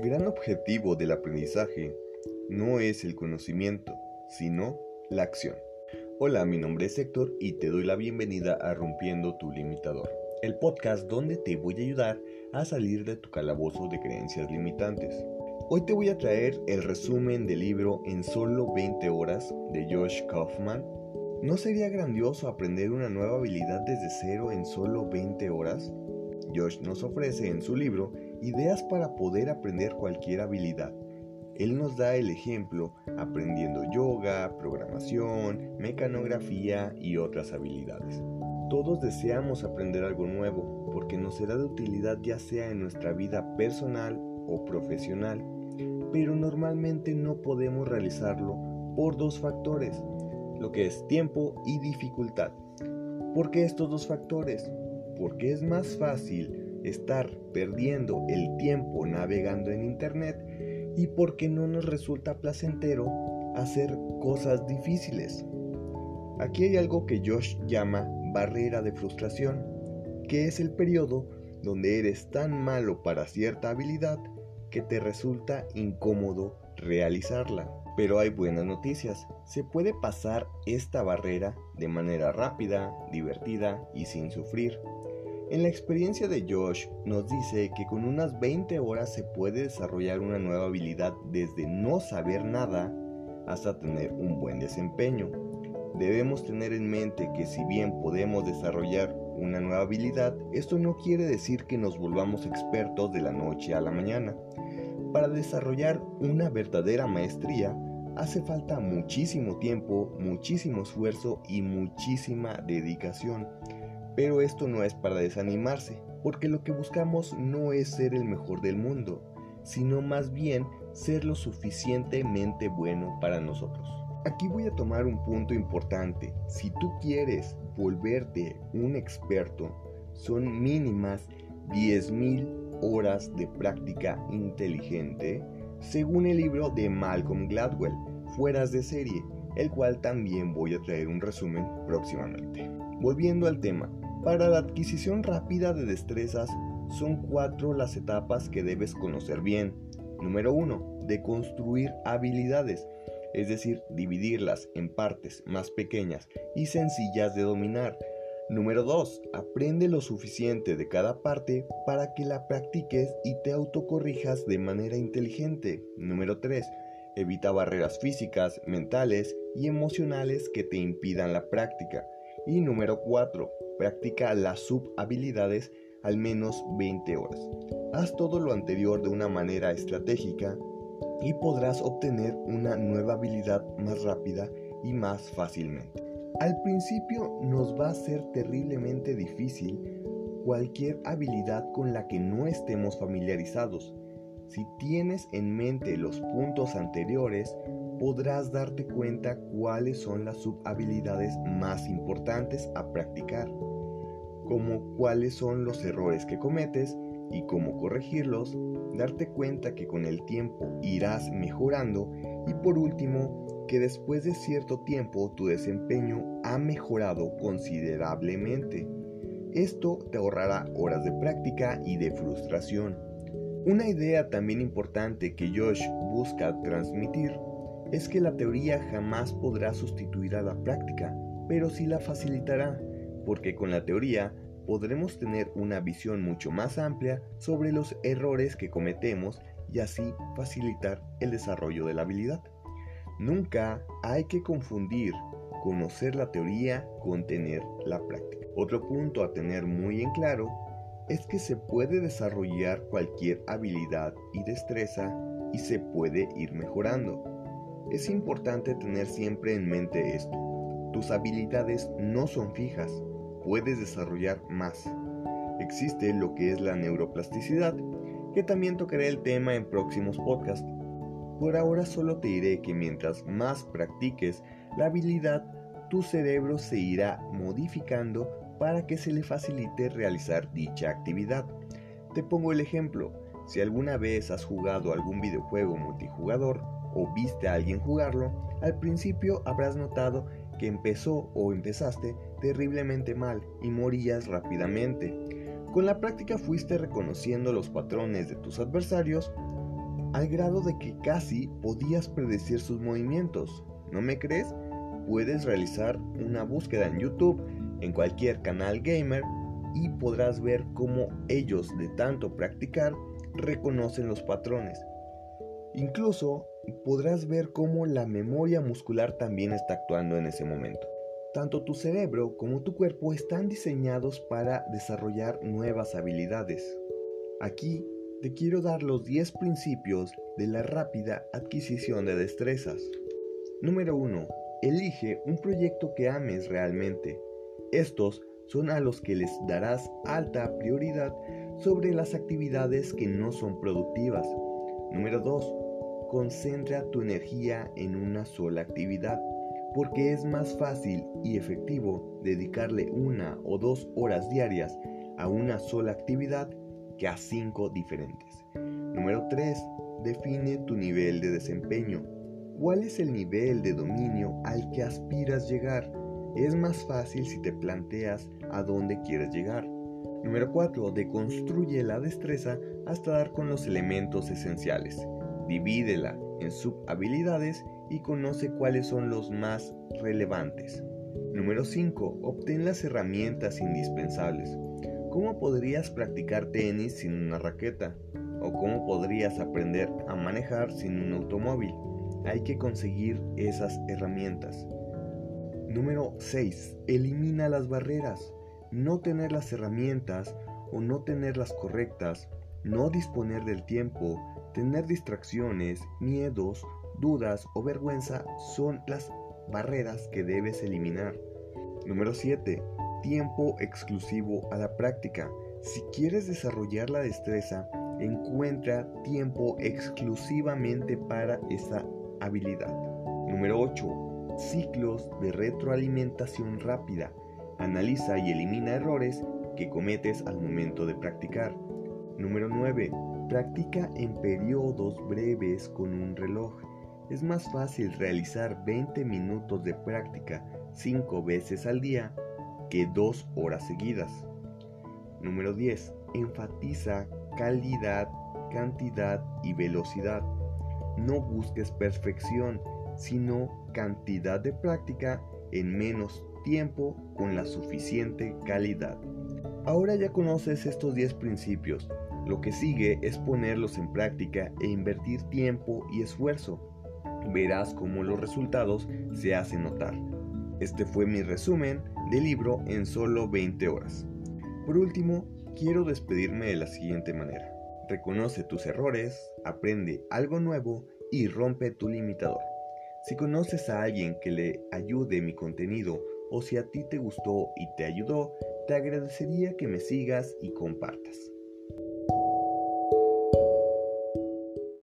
El gran objetivo del aprendizaje no es el conocimiento, sino la acción. Hola, mi nombre es Héctor y te doy la bienvenida a Rompiendo tu Limitador, el podcast donde te voy a ayudar a salir de tu calabozo de creencias limitantes. Hoy te voy a traer el resumen del libro En solo 20 horas de Josh Kaufman. ¿No sería grandioso aprender una nueva habilidad desde cero en solo 20 horas? Josh nos ofrece en su libro ideas para poder aprender cualquier habilidad. Él nos da el ejemplo aprendiendo yoga, programación, mecanografía y otras habilidades. Todos deseamos aprender algo nuevo porque nos será de utilidad ya sea en nuestra vida personal o profesional pero normalmente no podemos realizarlo por dos factores, lo que es tiempo y dificultad. ¿Por qué estos dos factores? Porque es más fácil estar perdiendo el tiempo navegando en Internet y porque no nos resulta placentero hacer cosas difíciles. Aquí hay algo que Josh llama barrera de frustración, que es el periodo donde eres tan malo para cierta habilidad que te resulta incómodo realizarla. Pero hay buenas noticias. Se puede pasar esta barrera de manera rápida, divertida y sin sufrir. En la experiencia de Josh nos dice que con unas 20 horas se puede desarrollar una nueva habilidad desde no saber nada hasta tener un buen desempeño. Debemos tener en mente que si bien podemos desarrollar una nueva habilidad, esto no quiere decir que nos volvamos expertos de la noche a la mañana. Para desarrollar una verdadera maestría hace falta muchísimo tiempo, muchísimo esfuerzo y muchísima dedicación. Pero esto no es para desanimarse, porque lo que buscamos no es ser el mejor del mundo, sino más bien ser lo suficientemente bueno para nosotros. Aquí voy a tomar un punto importante. Si tú quieres volverte un experto, son mínimas 10.000 horas de práctica inteligente, según el libro de Malcolm Gladwell, Fueras de serie, el cual también voy a traer un resumen próximamente. Volviendo al tema, para la adquisición rápida de destrezas son cuatro las etapas que debes conocer bien. Número 1. De construir habilidades, es decir, dividirlas en partes más pequeñas y sencillas de dominar Número 2. Aprende lo suficiente de cada parte para que la practiques y te autocorrijas de manera inteligente. Número 3. Evita barreras físicas, mentales y emocionales que te impidan la práctica. Y número 4. Practica las subhabilidades al menos 20 horas. Haz todo lo anterior de una manera estratégica y podrás obtener una nueva habilidad más rápida y más fácilmente. Al principio nos va a ser terriblemente difícil cualquier habilidad con la que no estemos familiarizados. Si tienes en mente los puntos anteriores, podrás darte cuenta cuáles son las subhabilidades más importantes a practicar, como cuáles son los errores que cometes y cómo corregirlos, darte cuenta que con el tiempo irás mejorando y por último, que después de cierto tiempo tu desempeño ha mejorado considerablemente. Esto te ahorrará horas de práctica y de frustración. Una idea también importante que Josh busca transmitir es que la teoría jamás podrá sustituir a la práctica, pero sí la facilitará, porque con la teoría podremos tener una visión mucho más amplia sobre los errores que cometemos y así facilitar el desarrollo de la habilidad. Nunca hay que confundir conocer la teoría con tener la práctica. Otro punto a tener muy en claro es que se puede desarrollar cualquier habilidad y destreza y se puede ir mejorando. Es importante tener siempre en mente esto. Tus habilidades no son fijas, puedes desarrollar más. Existe lo que es la neuroplasticidad, que también tocaré el tema en próximos podcasts por ahora solo te diré que mientras más practiques la habilidad, tu cerebro se irá modificando para que se le facilite realizar dicha actividad. Te pongo el ejemplo, si alguna vez has jugado algún videojuego multijugador o viste a alguien jugarlo, al principio habrás notado que empezó o empezaste terriblemente mal y morías rápidamente. Con la práctica fuiste reconociendo los patrones de tus adversarios al grado de que casi podías predecir sus movimientos. ¿No me crees? Puedes realizar una búsqueda en YouTube, en cualquier canal gamer, y podrás ver cómo ellos, de tanto practicar, reconocen los patrones. Incluso podrás ver cómo la memoria muscular también está actuando en ese momento. Tanto tu cerebro como tu cuerpo están diseñados para desarrollar nuevas habilidades. Aquí te quiero dar los 10 principios de la rápida adquisición de destrezas. Número 1. Elige un proyecto que ames realmente. Estos son a los que les darás alta prioridad sobre las actividades que no son productivas. Número 2. Concentra tu energía en una sola actividad porque es más fácil y efectivo dedicarle una o dos horas diarias a una sola actividad que a cinco diferentes. Número 3. Define tu nivel de desempeño. ¿Cuál es el nivel de dominio al que aspiras llegar? Es más fácil si te planteas a dónde quieres llegar. Número 4. Deconstruye la destreza hasta dar con los elementos esenciales. Divídela en subhabilidades y conoce cuáles son los más relevantes. Número 5. Obtén las herramientas indispensables. ¿Cómo podrías practicar tenis sin una raqueta? ¿O cómo podrías aprender a manejar sin un automóvil? Hay que conseguir esas herramientas. Número 6. Elimina las barreras. No tener las herramientas o no tenerlas correctas, no disponer del tiempo, tener distracciones, miedos dudas o vergüenza son las barreras que debes eliminar. Número 7. Tiempo exclusivo a la práctica. Si quieres desarrollar la destreza, encuentra tiempo exclusivamente para esa habilidad. Número 8. Ciclos de retroalimentación rápida. Analiza y elimina errores que cometes al momento de practicar. Número 9. Practica en periodos breves con un reloj. Es más fácil realizar 20 minutos de práctica 5 veces al día que 2 horas seguidas. Número 10. Enfatiza calidad, cantidad y velocidad. No busques perfección, sino cantidad de práctica en menos tiempo con la suficiente calidad. Ahora ya conoces estos 10 principios. Lo que sigue es ponerlos en práctica e invertir tiempo y esfuerzo verás cómo los resultados se hacen notar. Este fue mi resumen del libro en solo 20 horas. Por último, quiero despedirme de la siguiente manera. Reconoce tus errores, aprende algo nuevo y rompe tu limitador. Si conoces a alguien que le ayude mi contenido o si a ti te gustó y te ayudó, te agradecería que me sigas y compartas.